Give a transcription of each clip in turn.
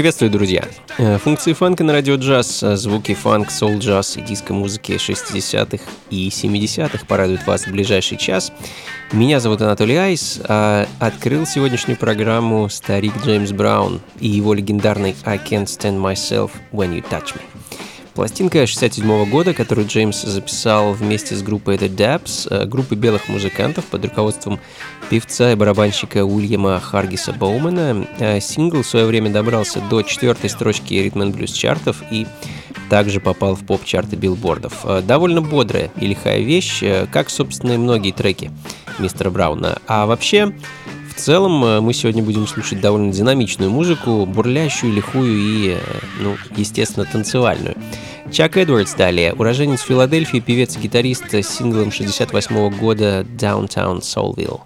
Приветствую, друзья! Э, функции фанка на радио джаз, э, звуки фанк, соул джаз и диско-музыки 60-х и 70-х порадуют вас в ближайший час. Меня зовут Анатолий Айс, а открыл сегодняшнюю программу старик Джеймс Браун и его легендарный «I can't stand myself when you touch me». Пластинка 67 года, которую Джеймс записал вместе с группой The Dabs, э, группой белых музыкантов под руководством певца и барабанщика Уильяма Харгиса Боумена. Э, сингл в свое время добрался до четвертой строчки ритм блюз чартов и также попал в поп-чарты билбордов. Э, довольно бодрая и лихая вещь, как, собственно, и многие треки мистера Брауна. А вообще, в целом мы сегодня будем слушать довольно динамичную музыку, бурлящую, лихую и, ну, естественно, танцевальную. Чак Эдвардс далее, уроженец Филадельфии, певец и гитарист с синглом 68 года Downtown Soulville.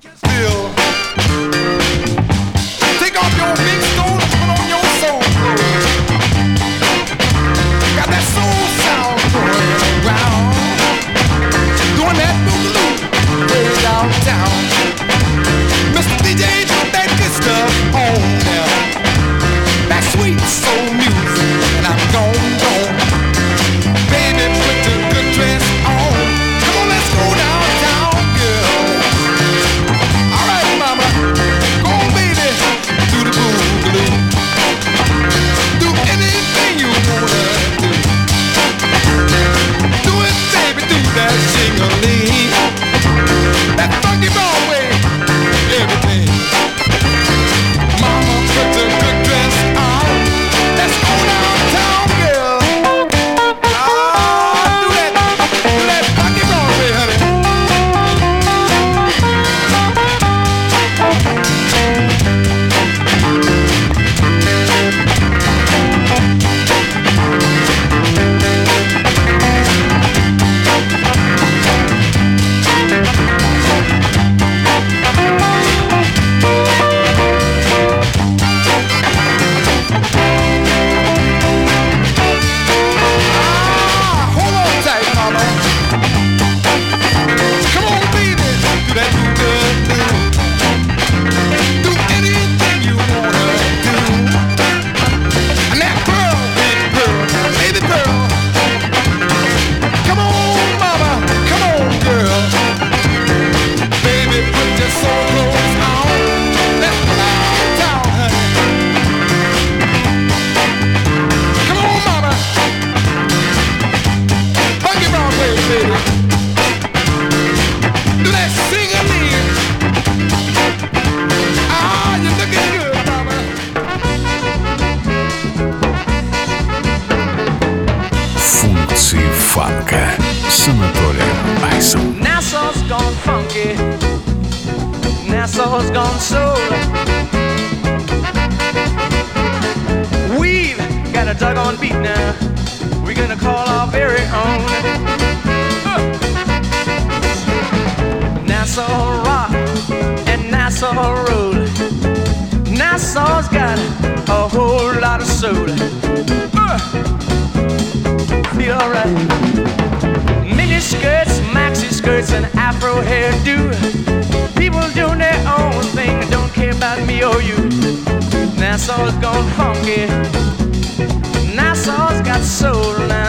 Nassau's gone funky. Nassau's got soul now.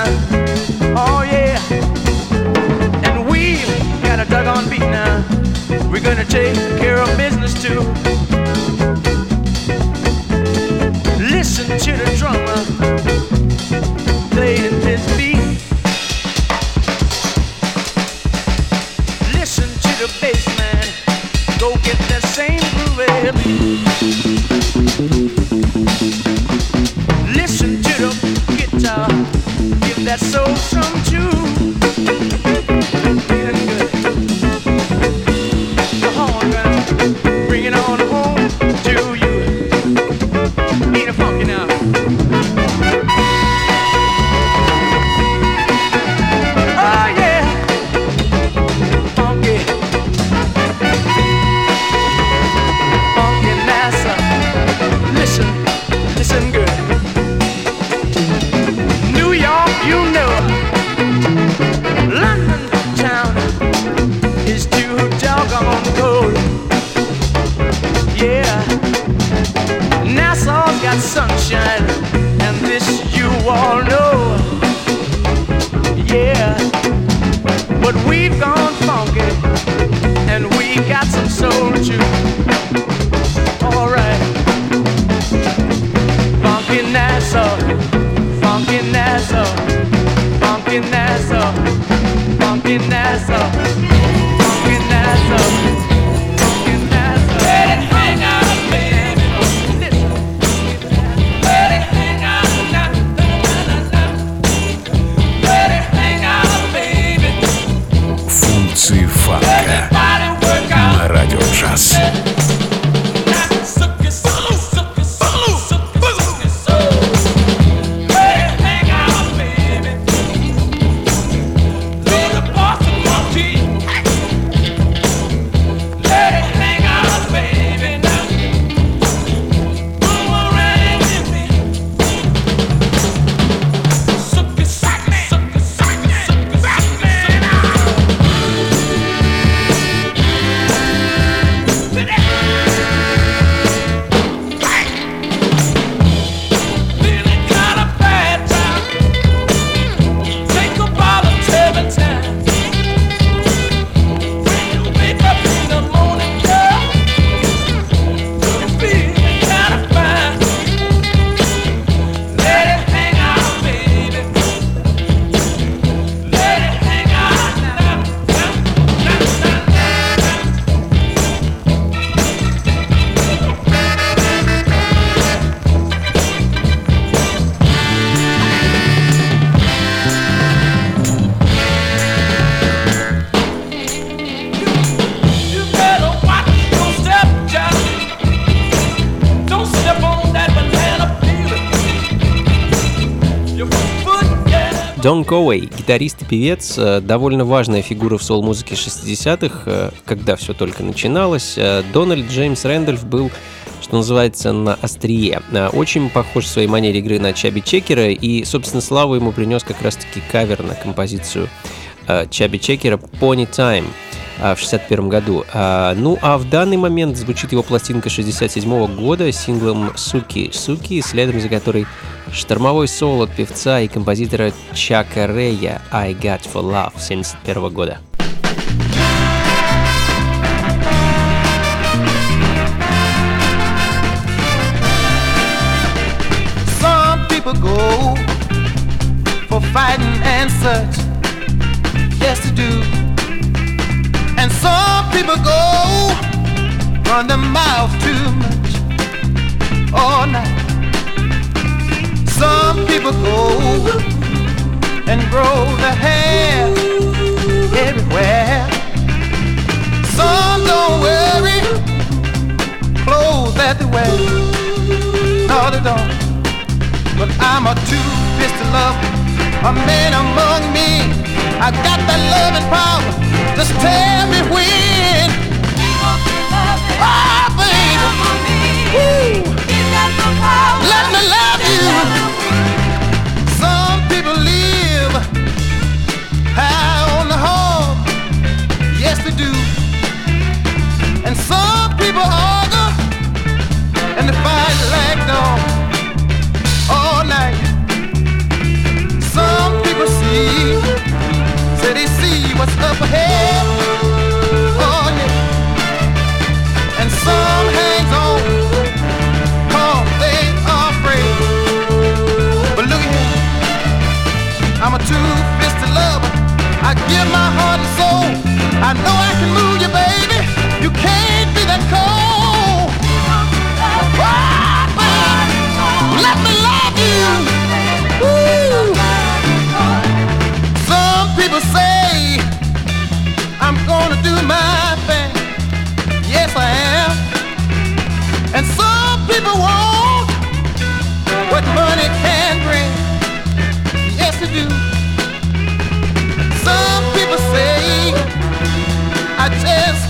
Дон Коуэй, гитарист и певец, э, довольно важная фигура в сол-музыке 60-х, э, когда все только начиналось. Э, Дональд Джеймс Рэндольф был что называется, на острие. Очень похож в своей манере игры на Чаби Чекера, и, собственно, славу ему принес как раз-таки кавер на композицию Чаби Чекера «Pony Time». А, в 61 году. А, ну а в данный момент звучит его пластинка 67 года синглом «Суки, суки», следом за которой штормовой соло от певца и композитора Чака Рея «I Got For Love» 71 года. fighting and such. Yes, to do. Some people go run their mouth too much all night. Some people go and grow their hair everywhere. Some don't worry clothes that they wear. No, they don't. But I'm a two-pistol lover, a man among men. I got that loving power. Just tell me when. Oh, baby. Let me love you. Some people live high on the hog. Yes, they do. And some people argue and they fight like dogs all night. Some people see, they see what's up ahead. Oh yeah. And some hangs on, cause they are afraid. But look here, I'm a two-fisted lover. I give my heart and soul. I know I can move you, baby. You can't be that cold. Gonna do my thing. Yes, I am. And some people want what money can bring. Yes, they do. Some people say I just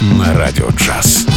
на радио джаз.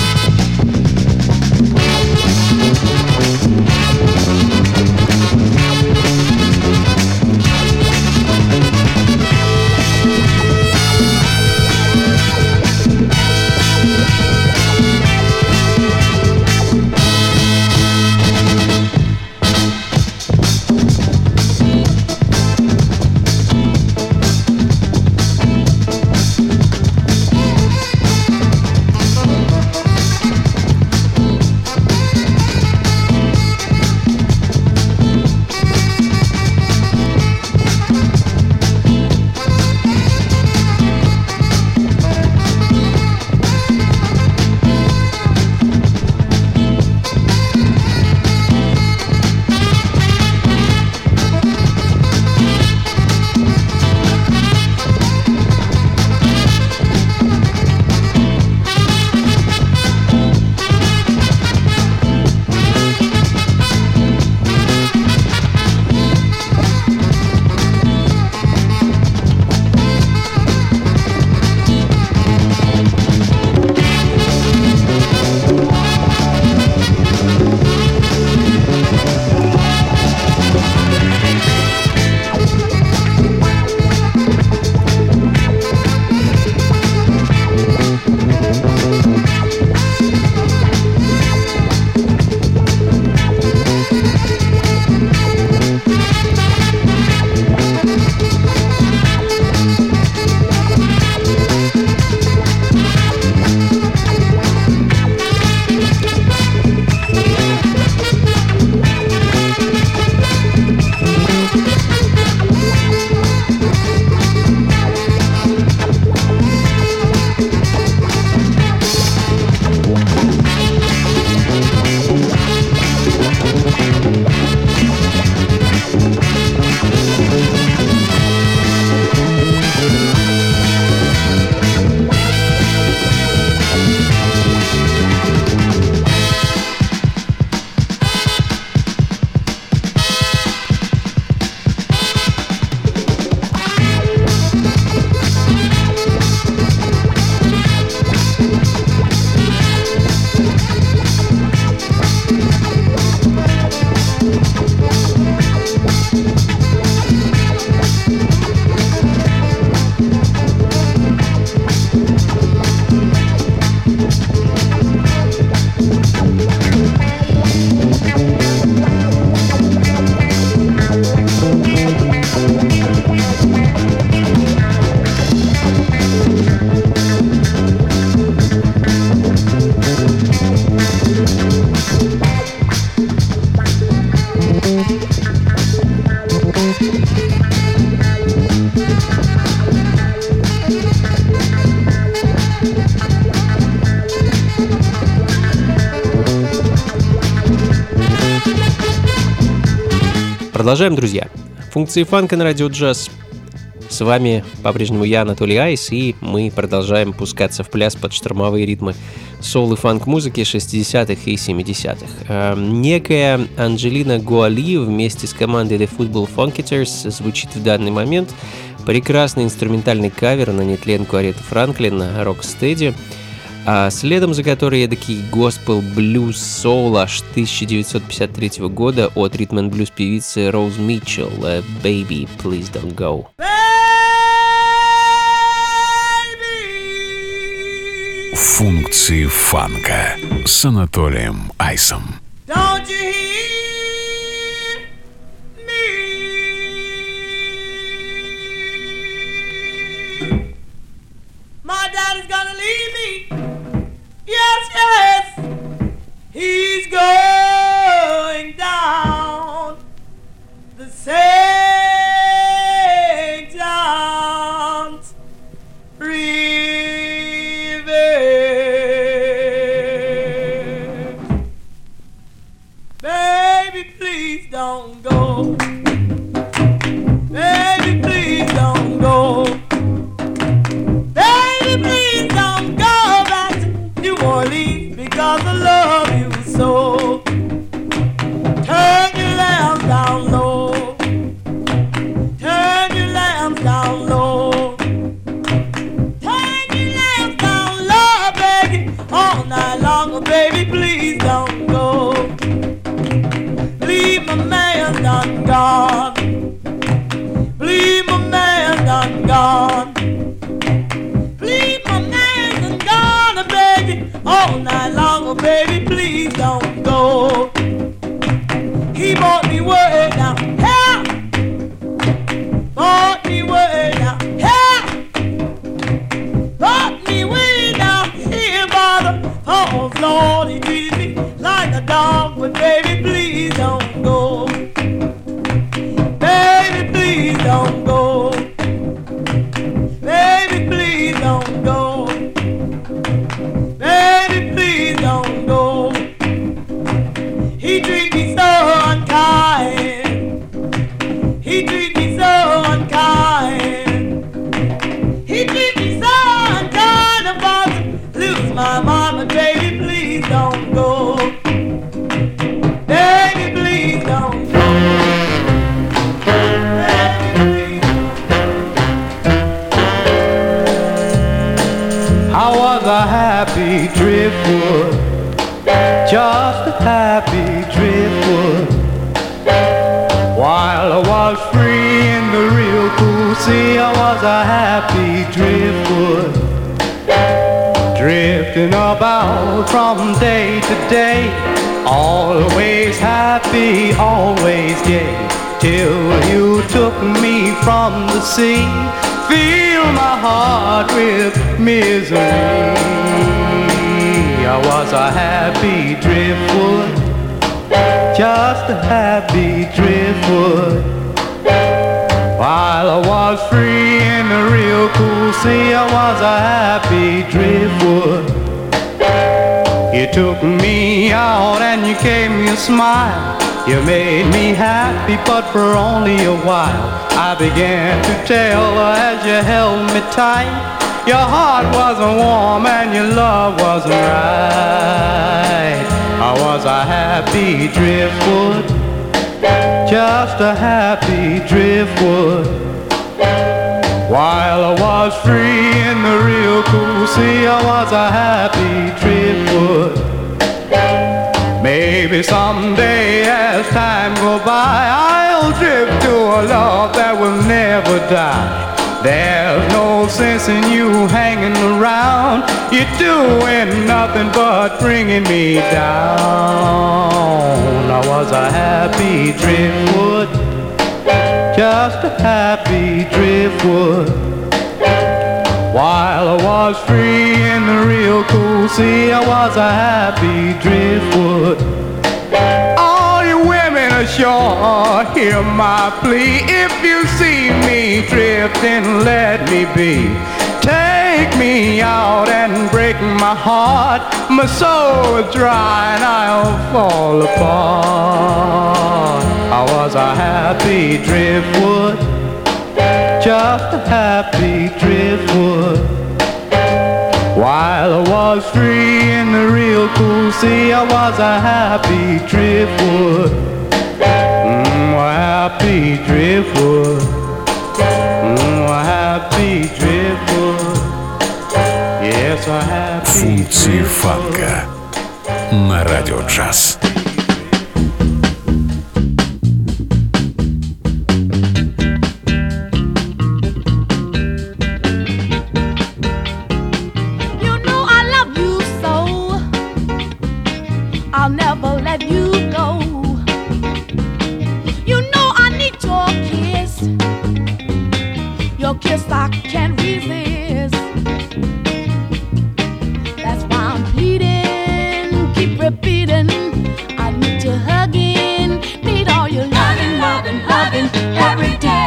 Продолжаем, друзья. Функции фанка на радио джаз. С вами по-прежнему я, Анатолий Айс, и мы продолжаем пускаться в пляс под штормовые ритмы соул и фанк-музыки 60-х и 70-х. Э, некая Анджелина Гуали вместе с командой The Football Funketers звучит в данный момент. Прекрасный инструментальный кавер на нетленку Арету Франклина «Rocksteady», а следом за которой эдакий госпел блюз соул аж 1953 года от ритм блюз певицы Роуз Митчелл «Baby, please don't go». Функции фанка с Анатолием Айсом. Don't you hear You made me happy, but for only a while. I began to tell her as you held me tight. Your heart wasn't warm and your love wasn't right. I was a happy driftwood, just a happy driftwood. While I was free in the real cool sea, I was a happy driftwood. Maybe someday as time goes by, I'll drift to a love that will never die. There's no sense in you hanging around. You're doing nothing but bringing me down. I was a happy driftwood, just a happy driftwood. While I was free in the real cool sea, I was a happy driftwood. Ashore, hear my plea. If you see me drifting, let me be. Take me out and break my heart. My soul is dry and I'll fall apart. I was a happy driftwood just a happy driftwood. While I was free in the real cool sea, I was a happy driftwood. Mm, happy driftwood. Mm, a happy driftwood. Yes, a happy Функции фанка на радио джаз. kiss I can't resist. That's why I'm pleading, keep repeating. I need your hugging, need all your loving, loving, loving every day.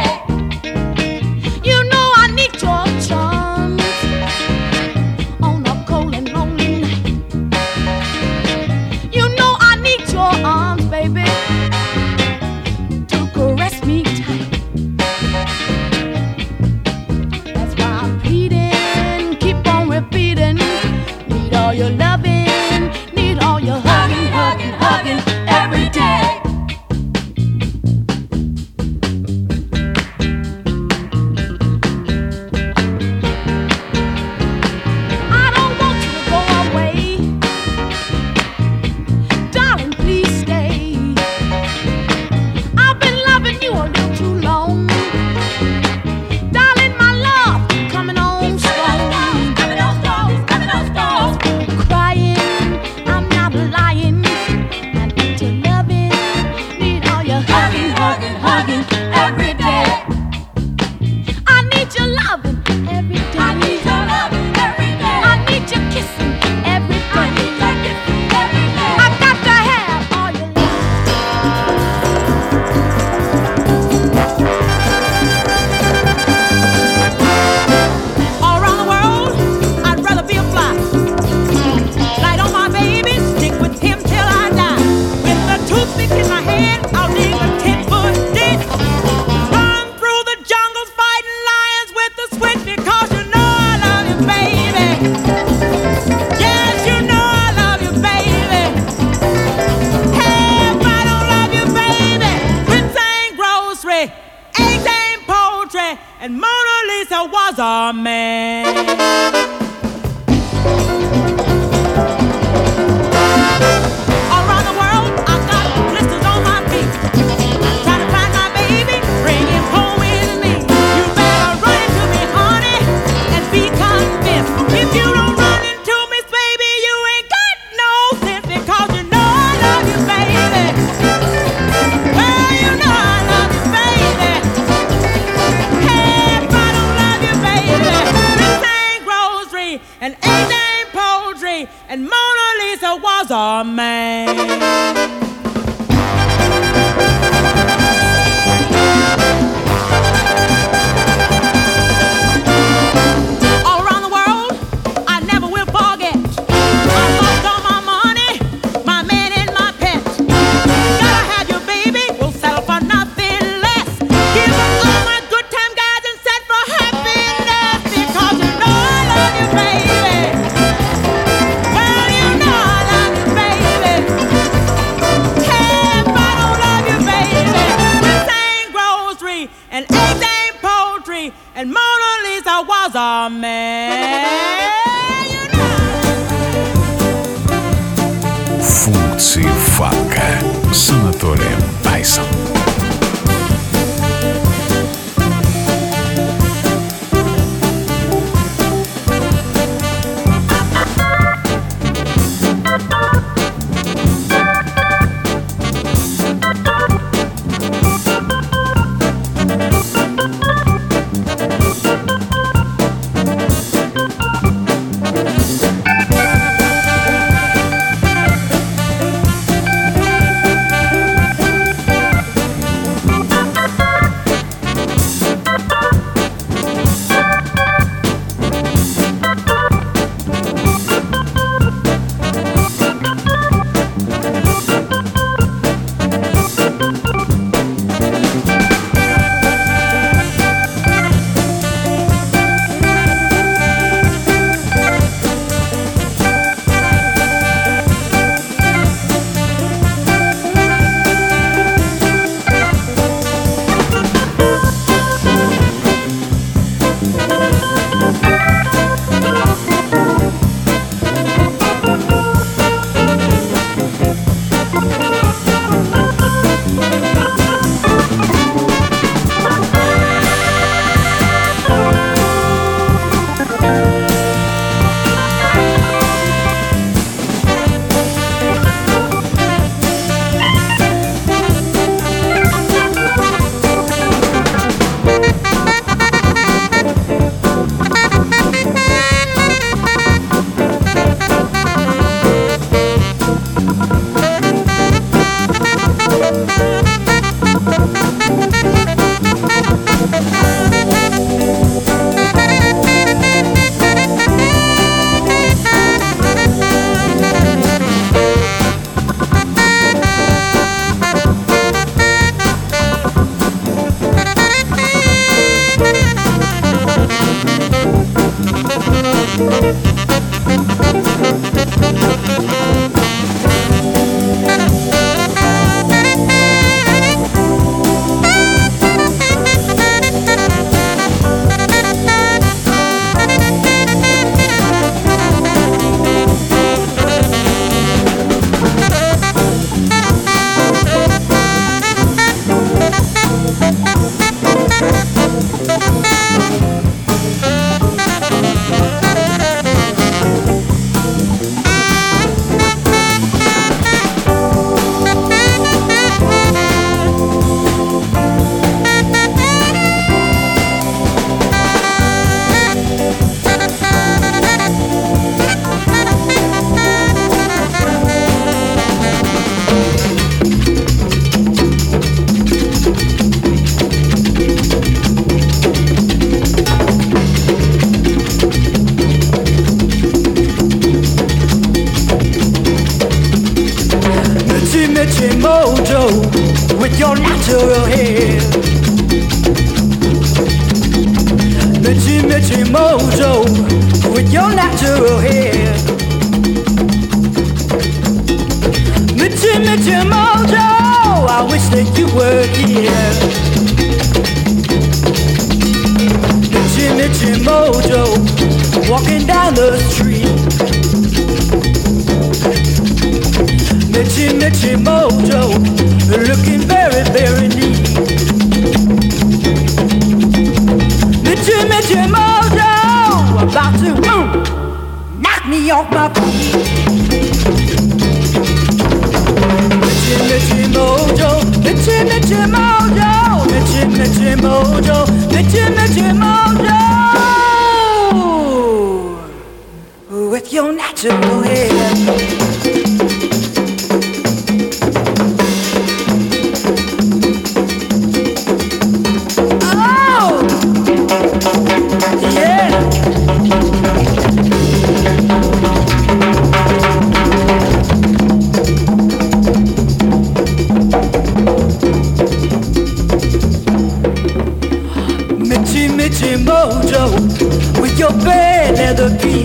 looking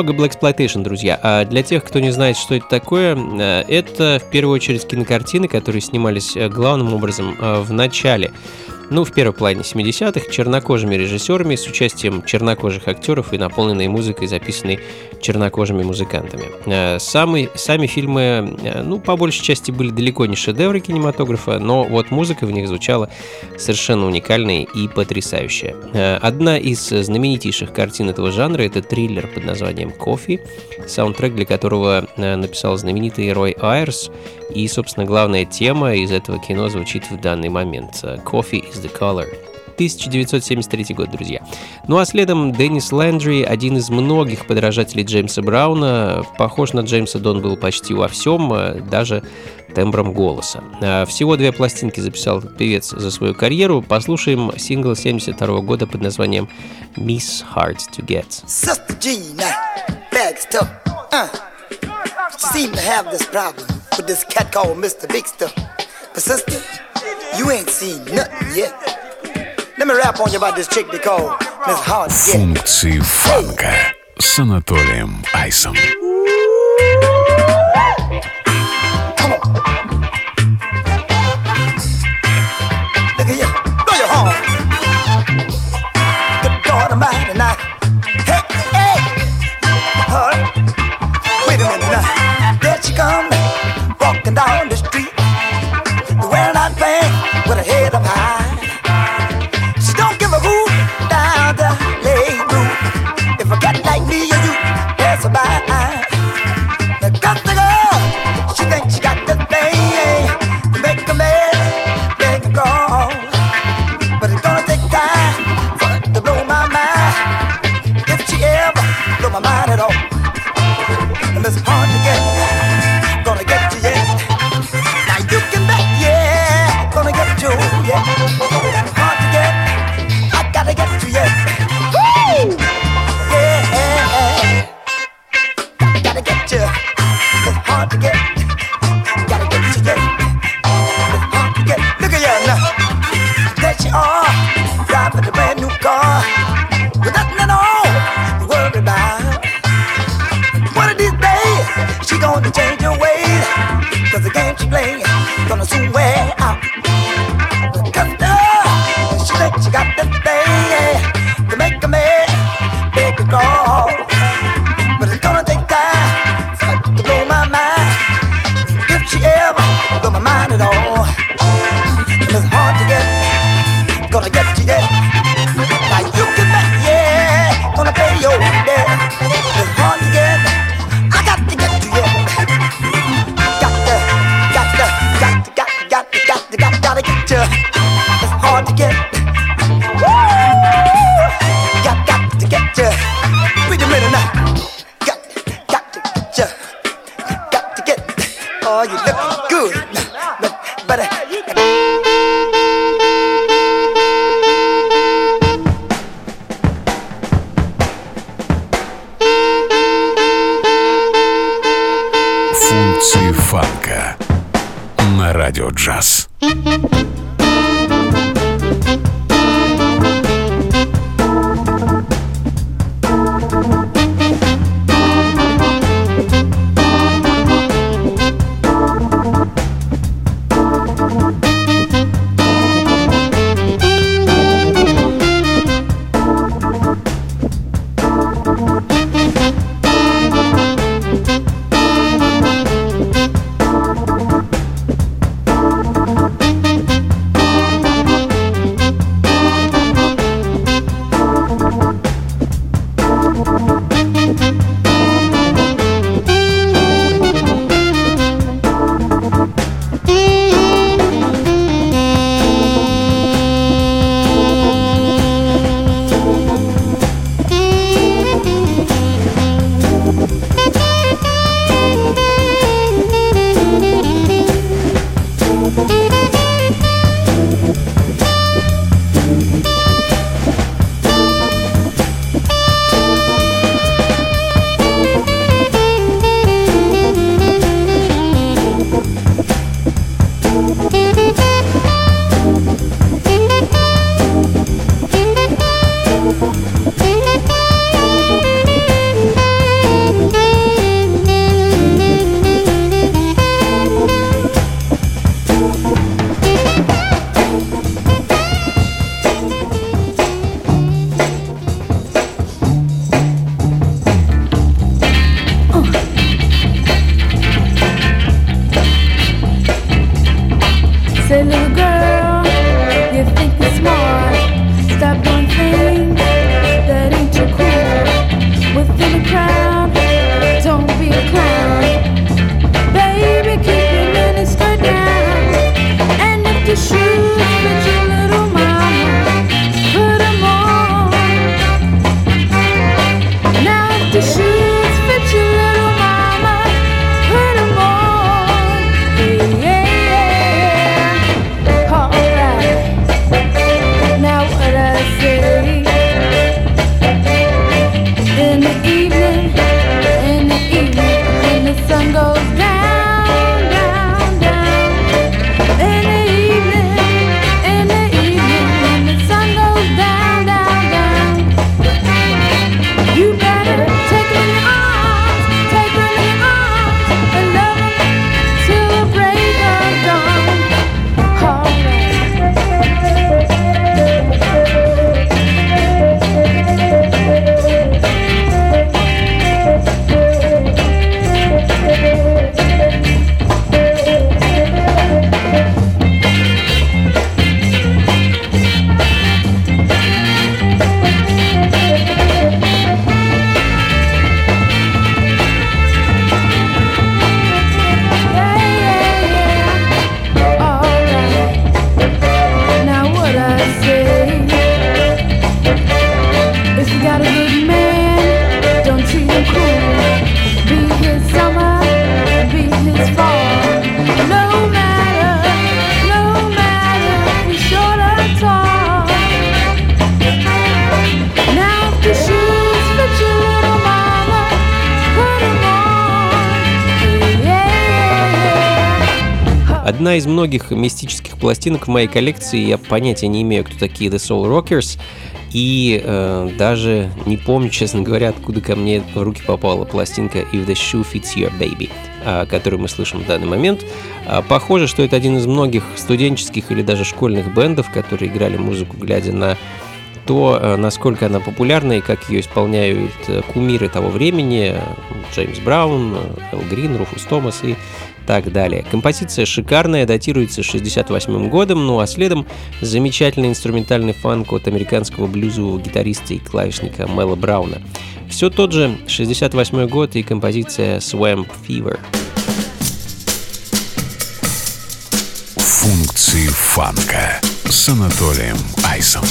Немного Black Exploitation, друзья. А для тех, кто не знает, что это такое, э, это в первую очередь кинокартины, которые снимались э, главным образом э, в начале ну, в первой половине 70-х, чернокожими режиссерами с участием чернокожих актеров и наполненной музыкой, записанной чернокожими музыкантами. Э, Самые, сами фильмы, э, ну, по большей части были далеко не шедевры кинематографа, но вот музыка в них звучала совершенно уникальная и потрясающая. Э, Одна из знаменитейших картин этого жанра — это триллер под названием «Кофе», саундтрек для которого написал знаменитый Рой Айрс, и, собственно, главная тема из этого кино звучит в данный момент. «Coffee is the color». 1973 год, друзья. Ну а следом Деннис Лэндри, один из многих подражателей Джеймса Брауна, похож на Джеймса Дон был почти во всем, э, даже тембром голоса. А, Всего две пластинки записал певец за свою карьеру. Послушаем сингл 72 года под названием «Miss Hard to Get». Sister now, bag's tough. Uh, to have this problem with this cat called Mr. Big. But sister, you ain't seen nothing yet. Let me rap on you about this chick they call Miss Hot. Функции фанка. С Анатолием Айсом. There she comes, walking down the многих мистических пластинок в моей коллекции, я понятия не имею, кто такие The Soul Rockers, и э, даже не помню, честно говоря, откуда ко мне в руки попала пластинка If the Shoe Fits Your Baby, э, которую мы слышим в данный момент. Э, похоже, что это один из многих студенческих или даже школьных бендов, которые играли музыку, глядя на то, э, насколько она популярна и как ее исполняют э, кумиры того времени, Джеймс Браун, э, Эл Грин, Руфус Томас и так далее. Композиция шикарная, датируется 68 годом, ну а следом замечательный инструментальный фанк от американского блюзового гитариста и клавишника Мэла Брауна. Все тот же 68 год и композиция Swamp Fever. Функции фанка с Анатолием Айсом.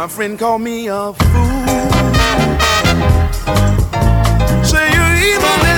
My friend called me a fool. Say you're evil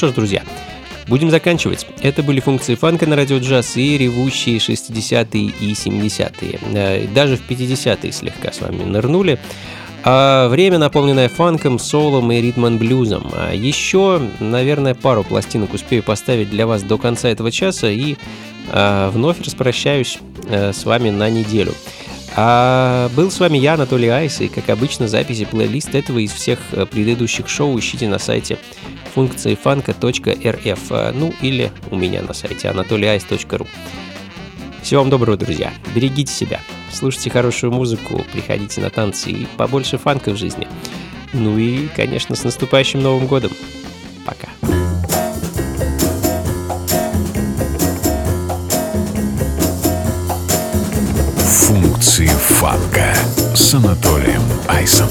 что ж, друзья, будем заканчивать. Это были функции фанка на радио джаз и ревущие 60-е и 70-е. Э, даже в 50-е слегка с вами нырнули. А время, наполненное фанком, солом и ритм-блюзом. А еще, наверное, пару пластинок успею поставить для вас до конца этого часа и а, вновь распрощаюсь а, с вами на неделю. А был с вами я, Анатолий Айс, и, как обычно, записи плейлист этого из всех предыдущих шоу ищите на сайте функции фанка.рф, ну или у меня на сайте anatolyice.ru. Всего вам доброго, друзья. Берегите себя. Слушайте хорошую музыку, приходите на танцы и побольше фанка в жизни. Ну и, конечно, с наступающим Новым годом. Пока. Функции фанка с Анатолием Айсом.